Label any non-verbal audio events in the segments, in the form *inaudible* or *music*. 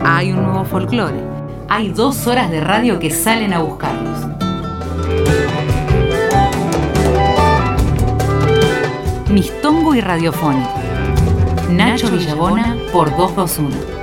hay un nuevo folclore, hay dos horas de radio que salen a buscarlos. Mistongo y Radiofónico. Nacho Villabona por 221.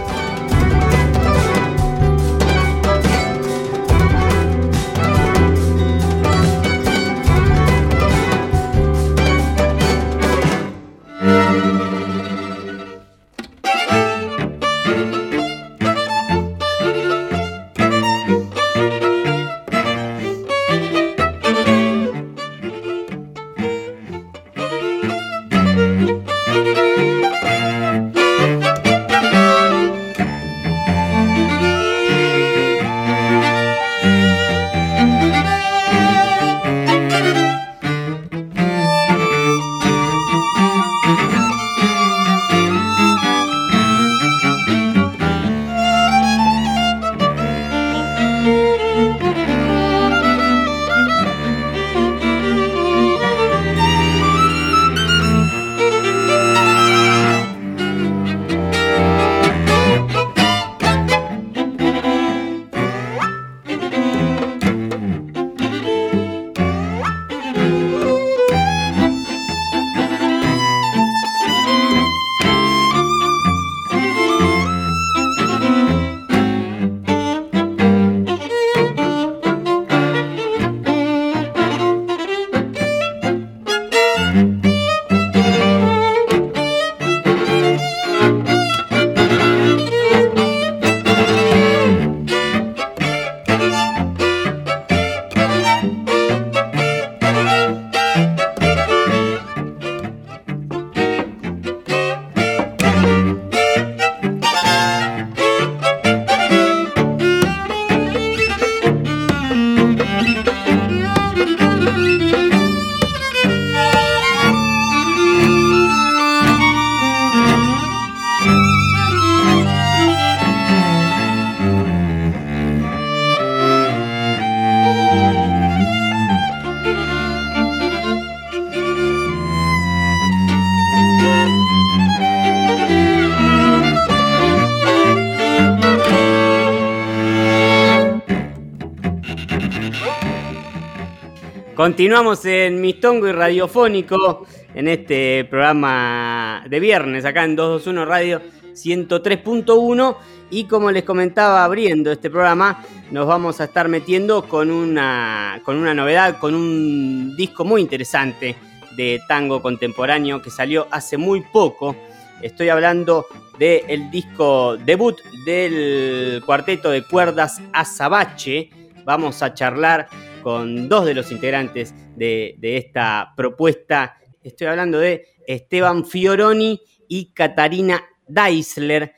Continuamos en Mistongo y Radiofónico, en este programa de viernes, acá en 221 Radio 103.1. Y como les comentaba abriendo este programa, nos vamos a estar metiendo con una, con una novedad, con un disco muy interesante de tango contemporáneo que salió hace muy poco. Estoy hablando del disco debut del cuarteto de cuerdas Azabache. Vamos a charlar con dos de los integrantes de, esta propuesta. Estoy hablando de Esteban Fioroni y Catarina Deisler,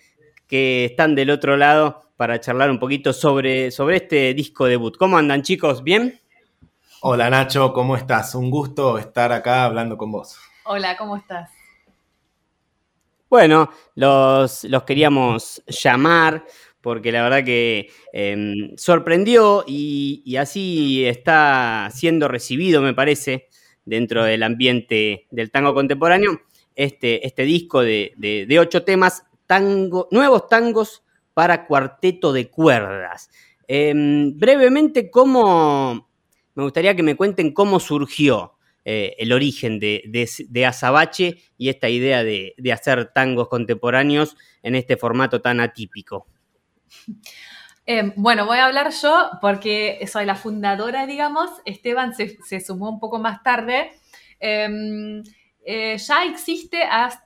que están del otro lado para charlar un poquito sobre, sobre este disco debut. ¿Cómo andan chicos? ¿Bien? Hola Nacho, ¿cómo estás? Un gusto estar acá hablando con vos. Hola, ¿cómo estás? Bueno, los, los queríamos llamar porque la verdad que em, sorprendió y, así está siendo recibido, me parece, dentro del ambiente del tango contemporáneo, este, este disco de, ocho temas, tango, nuevos tangos para cuarteto de cuerdas. Em, brevemente, ¿cómo, me gustaría que me cuenten cómo surgió eh, el origen de, de, Azabache y esta idea de hacer tangos contemporáneos en este formato tan atípico. *laughs* Em, bueno, voy a hablar yo porque soy la fundadora, digamos. Esteban se, sumó un poco más tarde. Em, eh, ya existe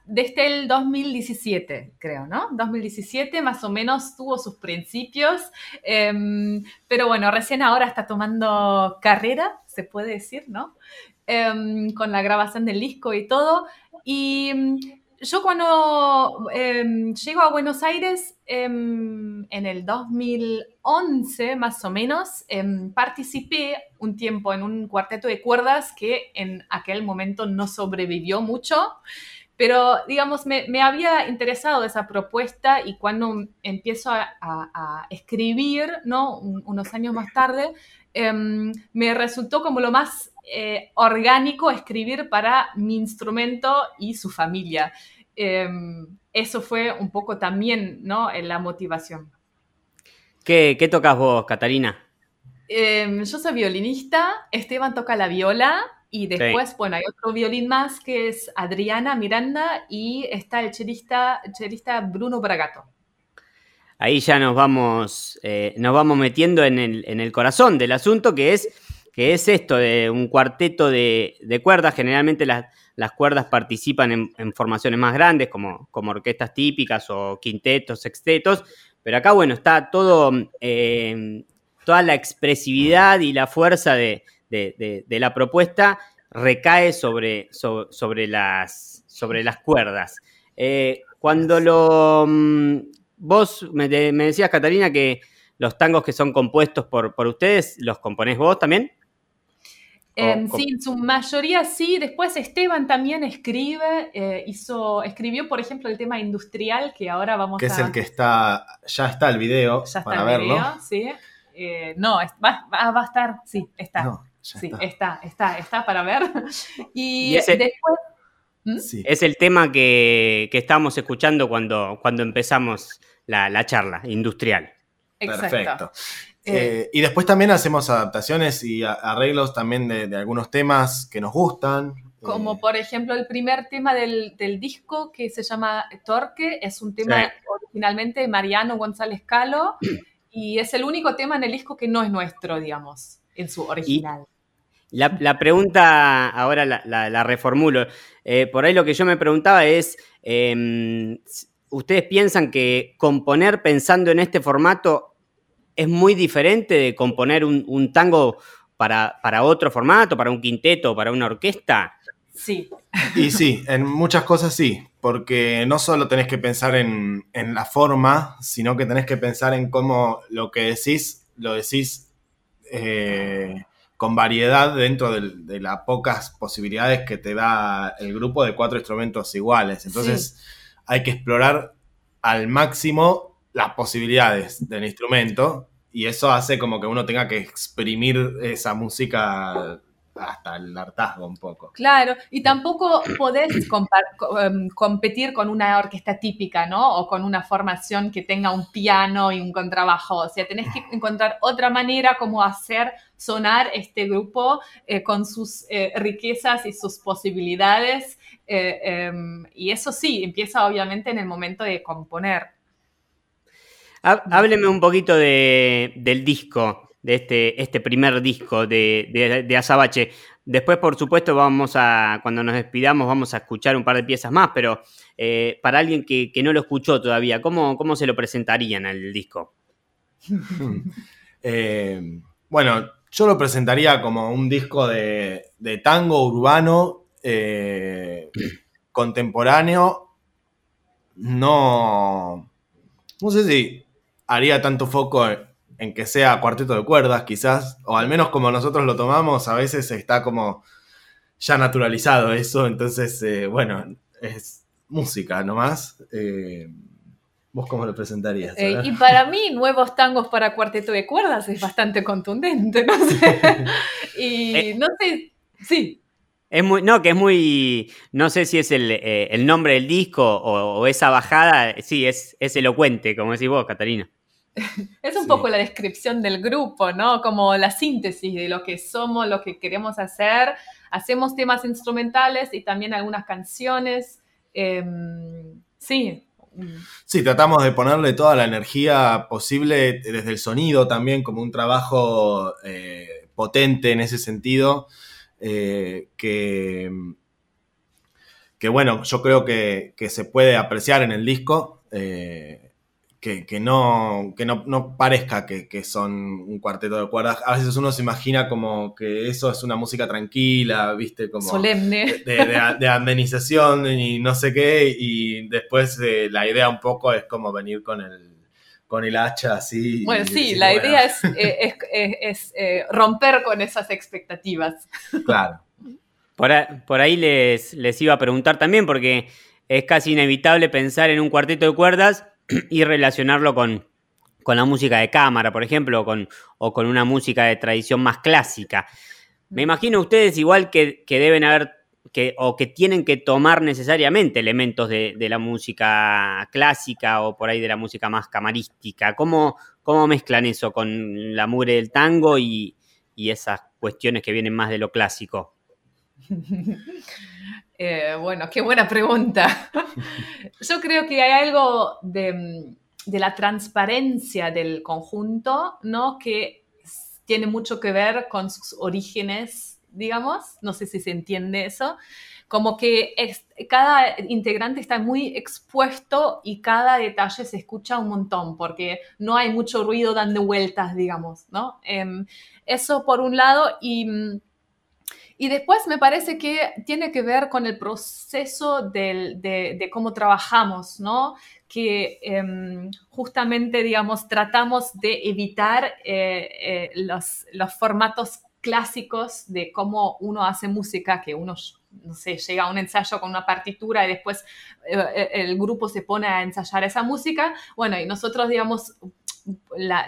desde el 2017, creo, ¿no? 2017 más o menos tuvo sus principios, em, pero bueno, recién ahora está tomando carrera, se puede decir, ¿no? con la grabación del disco y todo. Y yo cuando em, llego a Buenos Aires em, en el 2011 más o menos, em, participé un tiempo en un cuarteto de cuerdas que en aquel momento no sobrevivió mucho, pero digamos, me, había interesado esa propuesta y cuando empiezo a, escribir, ¿no? unos años más tarde, me resultó como lo más eh, orgánico escribir para mi instrumento y su familia. em, eso fue un poco también ¿no? la motivación. ¿Qué, qué tocas vos, Catalina? Em, yo soy violinista, Esteban toca la viola y después, bueno, hay otro violín más que es Adriana Miranda y está el chelista, chelista Bruno Bragato. Ahí ya nos vamos, eh, nos vamos metiendo en el, corazón del asunto, que es, que es esto de un cuarteto de, cuerdas. Generalmente las, las cuerdas participan en, formaciones más grandes, como, como orquestas típicas o quintetos, sextetos, pero acá, bueno, está todo eh, toda la expresividad y la fuerza de, la propuesta recae sobre, sobre, las, sobre las cuerdas. Eh, cuando lo... Mm, vos me, decías, Catalina, que los tangos que son compuestos por, por ustedes, ¿los componés vos también? Em, sí, en su mayoría sí. Después Esteban también escribe, eh, hizo, escribió, por ejemplo, el tema industrial que ahora vamos a... Que es el que está, ya está el video ya está para el verlo. Video, sí. Eh, no, va, a estar, sí, está. sí, está. está. está, para ver. *laughs* Y, después... ¿Mm? Es el tema que, que estábamos escuchando cuando, cuando empezamos la, charla industrial. Perfecto. Eh, eh, y después también hacemos adaptaciones y arreglos también de, algunos temas que nos gustan. Como por ejemplo el primer tema del, disco que se llama Torque, es un tema originalmente de Mariano González Calo *clears throat* y es el único tema en el disco que no es nuestro, digamos, en su original. la, pregunta, ahora la, reformulo. Eh, por ahí lo que yo me preguntaba es, em, ¿ustedes piensan que componer pensando en este formato es muy diferente de componer un, tango para, para, otro formato, para un quinteto, para una orquesta? Sí. Y sí, *laughs* en muchas cosas sí, porque no solo tenés que pensar en, la forma, sino que tenés que pensar en cómo lo que decís, lo decís eh, con variedad dentro de, las pocas posibilidades que te da el grupo de cuatro instrumentos iguales. Entonces hay que explorar al máximo las posibilidades del instrumento y eso hace como que uno tenga que exprimir esa música hasta el hartazgo un poco. Claro, y tampoco podés em, competir con una orquesta típica, ¿no? O con una formación que tenga un piano y un contrabajo. O sea, tenés que encontrar otra manera como hacer sonar este grupo eh, con sus eh, riquezas y sus posibilidades. Eh, em, y eso sí, empieza obviamente en el momento de componer. Hábleme un poquito del disco de este, este primer disco de, de, Azabache. Después, por supuesto, vamos a, cuando nos despidamos, vamos a escuchar un par de piezas más, pero eh, para alguien que, no lo escuchó todavía, ¿cómo, cómo se lo presentarían al disco? *laughs* Eh, bueno, yo lo presentaría como un disco de, tango urbano eh, contemporáneo. No, no sé si haría tanto foco en que sea cuarteto de cuerdas, quizás, o al menos como nosotros lo tomamos, a veces está como ya naturalizado eso, entonces, eh, bueno, es música nomás. Eh, ¿Vos cómo lo presentarías? Eh, y para mí, nuevos tangos para cuarteto de cuerdas es bastante contundente, no sé. *laughs* y no sé, sí. Es muy, no, que es muy, no sé si es el, nombre del disco o, esa bajada, sí, es, es elocuente, como decís vos, Catalina. *laughs* Es un poco la descripción del grupo, ¿no? Como la síntesis de lo que somos, lo que queremos hacer. Hacemos temas instrumentales y también algunas canciones. Em, sí. Sí, tratamos de ponerle toda la energía posible desde el sonido también, como un trabajo eh, potente en ese sentido, eh, que, que, bueno, yo creo que, se puede apreciar en el disco. Eh, que, no, que no, parezca que, son un cuarteto de cuerdas. A veces uno se imagina como que eso es una música tranquila, ¿viste? Como Solemne. De, amenización y no sé qué, y después eh, la idea un poco es como venir con el, con el hacha así. Bueno, sí, la idea es, eh, eh, romper con esas expectativas. Claro. Por, ahí, les, les iba a preguntar también, porque es casi inevitable pensar en un cuarteto de cuerdas y relacionarlo con, la música de cámara, por ejemplo, o con, o con una música de tradición más clásica. Me imagino ustedes igual que, deben haber que, o que tienen que tomar necesariamente elementos de, la música clásica o por ahí de la música más camarística. ¿Cómo, cómo mezclan eso con la mugre del tango y, esas cuestiones que vienen más de lo clásico? *laughs* Eh, bueno, qué buena pregunta. *laughs* Yo creo que hay algo de, de, la transparencia del conjunto, ¿no? Que tiene mucho que ver con sus orígenes digamos, no sé si se entiende eso, como que cada integrante está muy expuesto y cada detalle se escucha un montón, porque no hay mucho ruido dando vueltas, digamos, ¿no? Em, eso por un lado, y, y, después me parece que tiene que ver con el proceso de, cómo trabajamos, ¿no? que em, justamente, digamos, tratamos de evitar eh, eh, los, los formatos clásicos de cómo uno hace música, que uno, no sé, llega a un ensayo con una partitura y después eh, el grupo se pone a ensayar esa música. Bueno, y nosotros, digamos,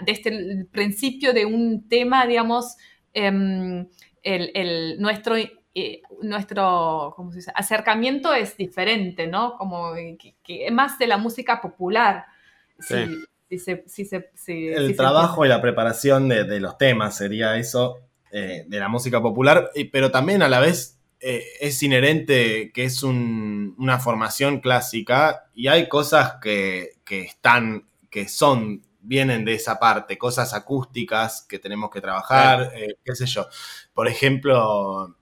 desde el principio de un tema, digamos, em, el, nuestro, eh, nuestro ¿cómo se dice? acercamiento es diferente, ¿no? Como que, es más de la música popular. Sí. el trabajo y la preparación de, de, los temas sería eso. Eh, de la música popular, pero también a la vez eh, es inherente que es una formación clásica y hay cosas que, están, que son, vienen de esa parte, cosas acústicas que tenemos que trabajar, eh, qué sé yo. Por ejemplo,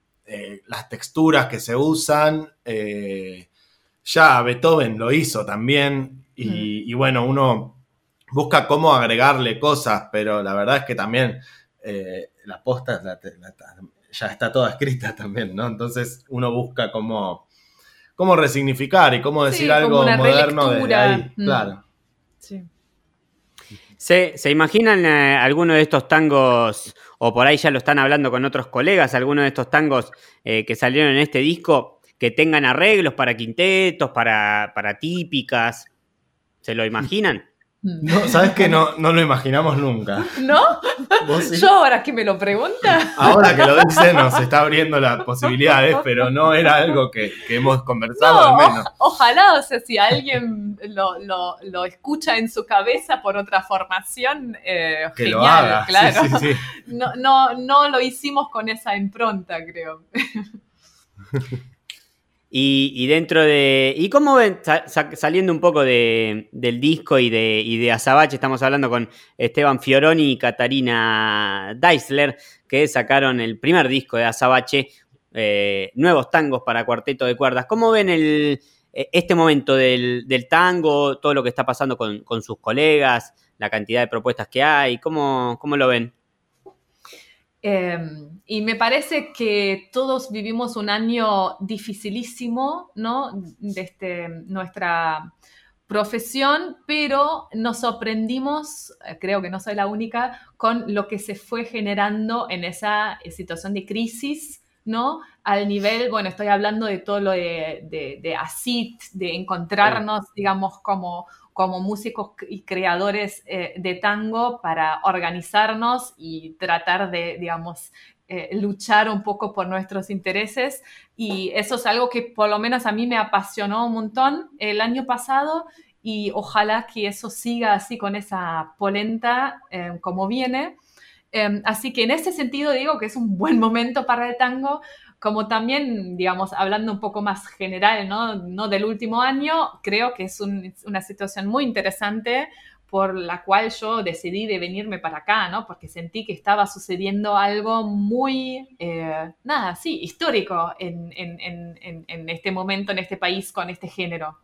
las texturas que se usan, ya Beethoven lo hizo también y, y bueno, uno busca cómo agregarle cosas, pero la verdad es que también eh, la posta ya está toda escrita *laughs* también, ¿no? Entonces uno busca cómo, cómo resignificar y cómo decir algo moderno de ahí. Mm. Claro. ¿Se, imaginan eh, alguno de estos tangos, o por ahí ya lo están hablando con otros colegas, alguno de estos tangos eh, que salieron en este disco, que tengan arreglos para quintetos, para, para típicas? ¿Se lo imaginan? No, sabes que no, *laughs* no lo imaginamos nunca. ¿No? Yo ahora que me lo pregunta. Ahora que lo dice nos está abriendo las *laughs* posibilidades, pero no era algo que, hemos conversado al menos. ojalá, o sea, si alguien lo, escucha en su cabeza por otra formación, eh, que lo haga. claro. *laughs* No, no, no lo hicimos con esa impronta, creo. Y, dentro de. ¿Y cómo ven, saliendo un poco del disco y de, y de Azabache, estamos hablando con Esteban Fioroni y Catarina Deisler, que sacaron el primer disco de Azabache, eh, Nuevos Tangos para Cuarteto de Cuerdas. ¿Cómo ven el, e, este momento del, tango, todo lo que está pasando con, sus colegas, la cantidad de propuestas que hay? ¿Cómo, cómo lo ven? Em, y me parece que todos vivimos un año dificilísimo, ¿no? Desde este, nuestra profesión, pero nos sorprendimos, eh, creo que no soy la única, con lo que se fue generando en esa situación de crisis, ¿no? Al nivel, bueno, estoy hablando de todo lo de, de, de ACID, de encontrarnos, digamos, como como músicos y creadores eh, de tango para organizarnos y tratar de, digamos, eh, luchar un poco por nuestros intereses. Y eso es algo que por lo menos a mí me apasionó un montón el año pasado y ojalá que eso siga así con esa polenta eh, como viene. así que en ese sentido digo que es un buen momento para el tango, como también, digamos, hablando un poco más general, ¿no? del último año, creo que es una situación muy interesante por la cual yo decidí de venirme para acá, ¿no? Porque sentí que estaba sucediendo algo muy, eh, nada, sí, histórico en, este momento, en este país, con este género.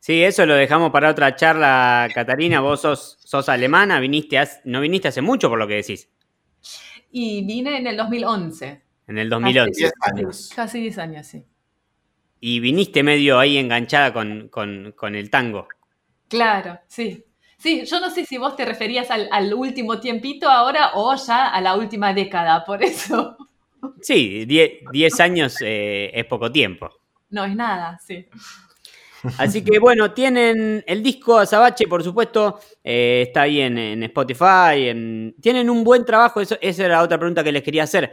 Sí, eso lo dejamos para otra charla, Catarina. Vos sos, sos alemana, viniste no viniste hace mucho por lo que decís. Y vine en el 2011 en el 2011. Casi 10 años. Casi 10 años, sí. Y viniste medio ahí enganchada con, el tango. Claro, sí. Sí, yo no sé si vos te referías al, último tiempito ahora o ya a la última década, por eso. Sí, 10 años eh, es poco tiempo. No es nada, sí. Así que bueno, tienen el disco Azabache, por supuesto, eh, está ahí en, Spotify. tienen un buen trabajo, eso, esa era otra pregunta que les quería hacer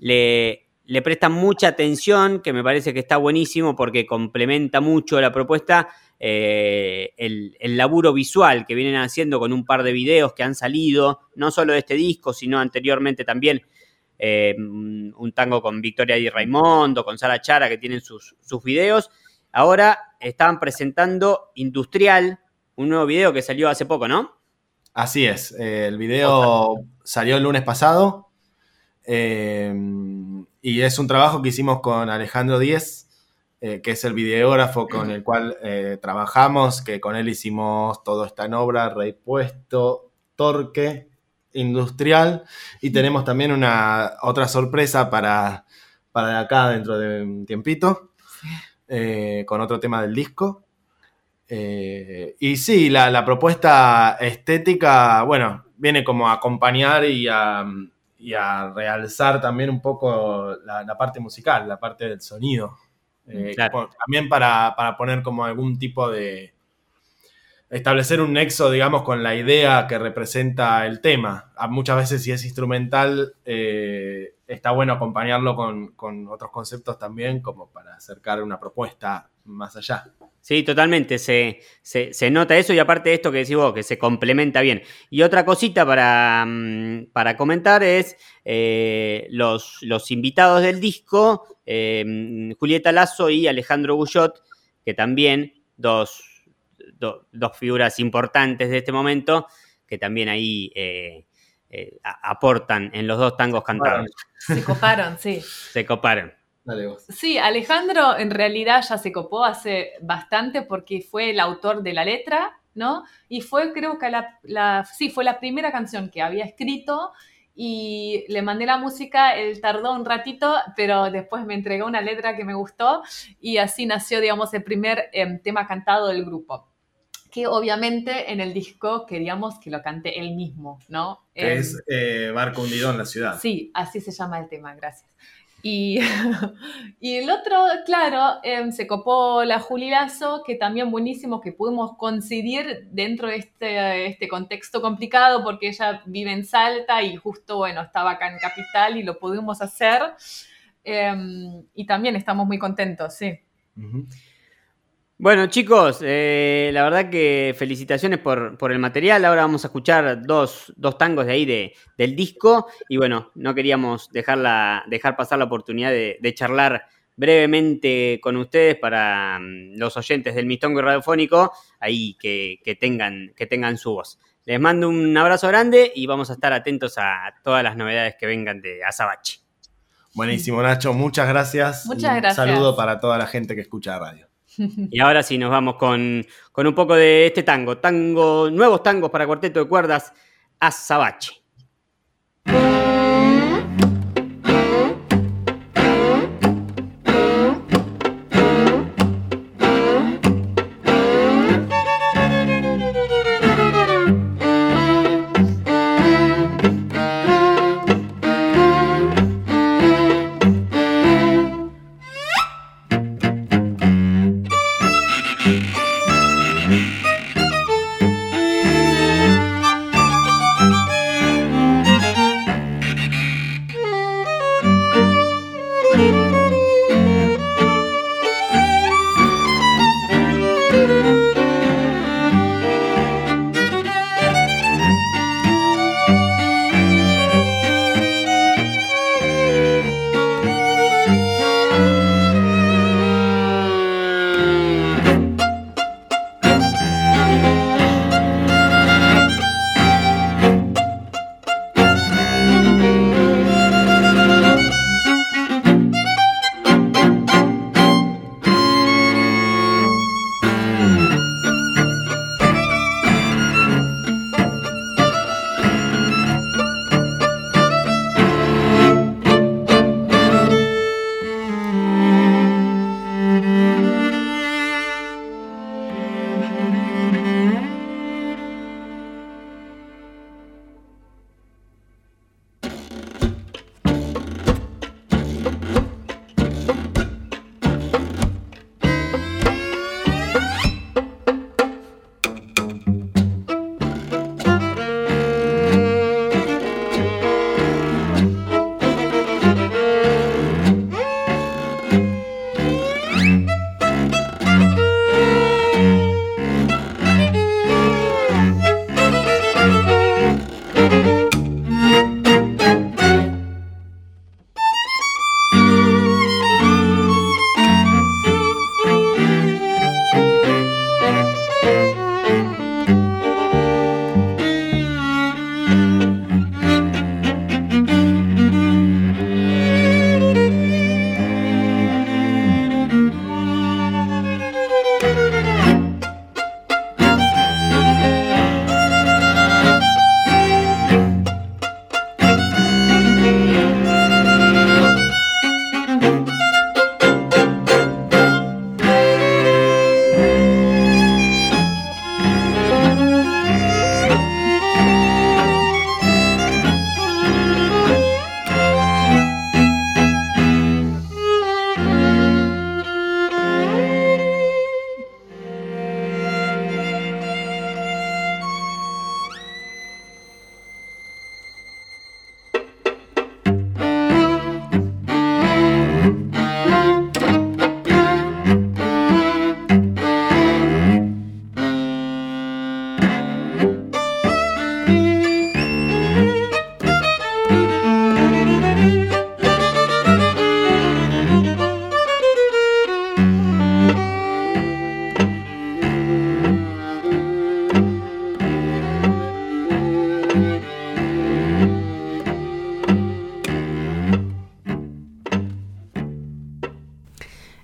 le, le prestan mucha atención, que me parece que está buenísimo porque complementa mucho la propuesta, eh, el, laburo visual que vienen haciendo con un par de videos que han salido, no solo de este disco, sino anteriormente también eh, un tango con Victoria Di Raimondo, con Sara Chara, que tienen sus, sus videos. Ahora estaban presentando Industrial, un nuevo video que salió hace poco, ¿no? Así es, eh, el video salió el lunes pasado eh, y es un trabajo que hicimos con Alejandro Díez, eh, que es el videógrafo con el cual trabajamos, que con él hicimos todo esta en obra, Repuesto, Torque, Industrial y tenemos también una otra sorpresa para, para acá dentro de un tiempito, con otro tema del disco. Eh, y sí, la, propuesta estética, bueno, viene como a acompañar y a, realzar también un poco la, parte musical, la parte del sonido. Eh, también para, poner como algún tipo de... establecer un nexo, digamos, con la idea que representa el tema. muchas veces si es instrumental, eh, está bueno acompañarlo con, con otros conceptos también, como para acercar una propuesta más allá. Sí, totalmente, se, nota eso y aparte de esto que decís vos, que se complementa bien. Y otra cosita para, mm, comentar es eh, los, los, invitados del disco, eh, Julieta Lazo y Alejandro Bullot, que también dos, dos figuras importantes de este momento, que también ahí eh, aportan en los dos tangos cantados. Se coparon, sí. *laughs* Se coparon. Sí, Alejandro en realidad ya se copó hace bastante porque fue el autor de la letra, ¿no? Y fue, creo que la, sí, fue la primera canción que había escrito y le mandé la música, él tardó un ratito, pero después me entregó una letra que me gustó y así nació, digamos, el primer em, tema cantado del grupo. Que obviamente en el disco queríamos que lo cante él mismo, ¿no? es eh, Barco hundido en la ciudad. Sí, así se llama el tema, gracias. Y, *laughs* y el otro, claro, em, se copó la Julilazo, que también buenísimo que pudimos coincidir dentro de este, este contexto complicado, porque ella vive en Salta y justo, bueno, estaba acá en Capital y lo pudimos hacer. Em, y también estamos muy contentos, sí. Bueno, chicos, eh, la verdad que felicitaciones por, el material. Ahora vamos a escuchar dos, tangos de ahí de, del disco. Y bueno, no queríamos dejar, dejar pasar la oportunidad de, charlar brevemente con ustedes para mm, los oyentes del Mistongo Radiofónico, ahí que, tengan, que tengan su voz. Les mando un abrazo grande y vamos a estar atentos a todas las novedades que vengan de Azabache. Buenísimo, Nacho. Muchas gracias. Muchas gracias. Un saludo para toda la gente que escucha radio. Y ahora sí nos vamos con, un poco de este tango, tango, nuevos tangos para cuarteto de cuerdas, Azabache.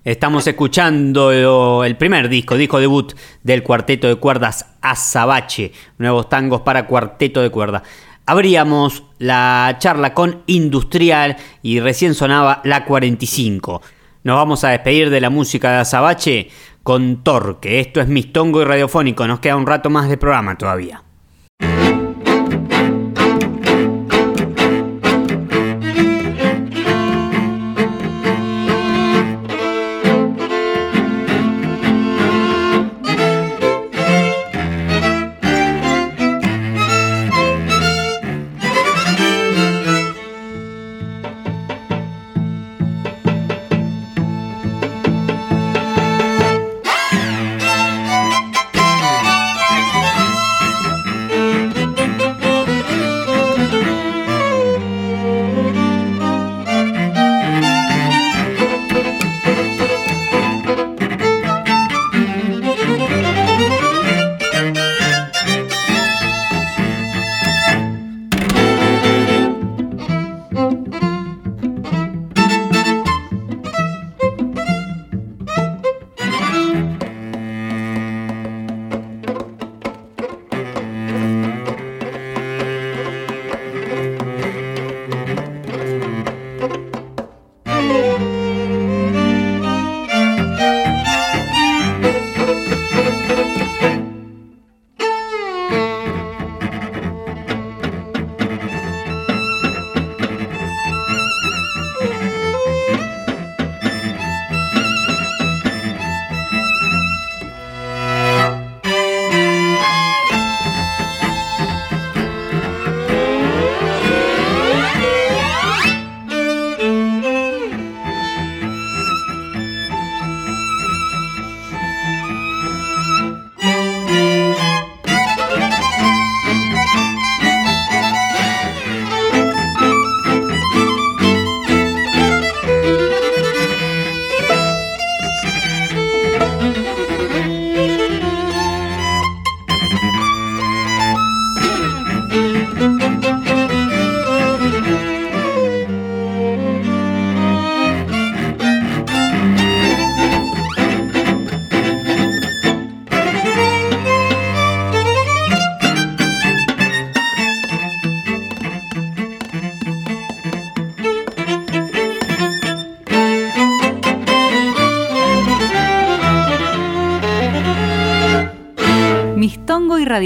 Estamos escuchando el primer disco, disco debut del cuarteto de cuerdas Azabache, nuevos tangos para cuarteto de cuerda. Abríamos la charla con Industrial y recién sonaba la 45. Nos vamos a despedir de la música de Azabache con Torque. Esto es Mistongo y Radiofónico. Nos queda un rato más de programa todavía.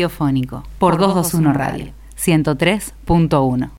Radiofónico por 221 Radio 103.1.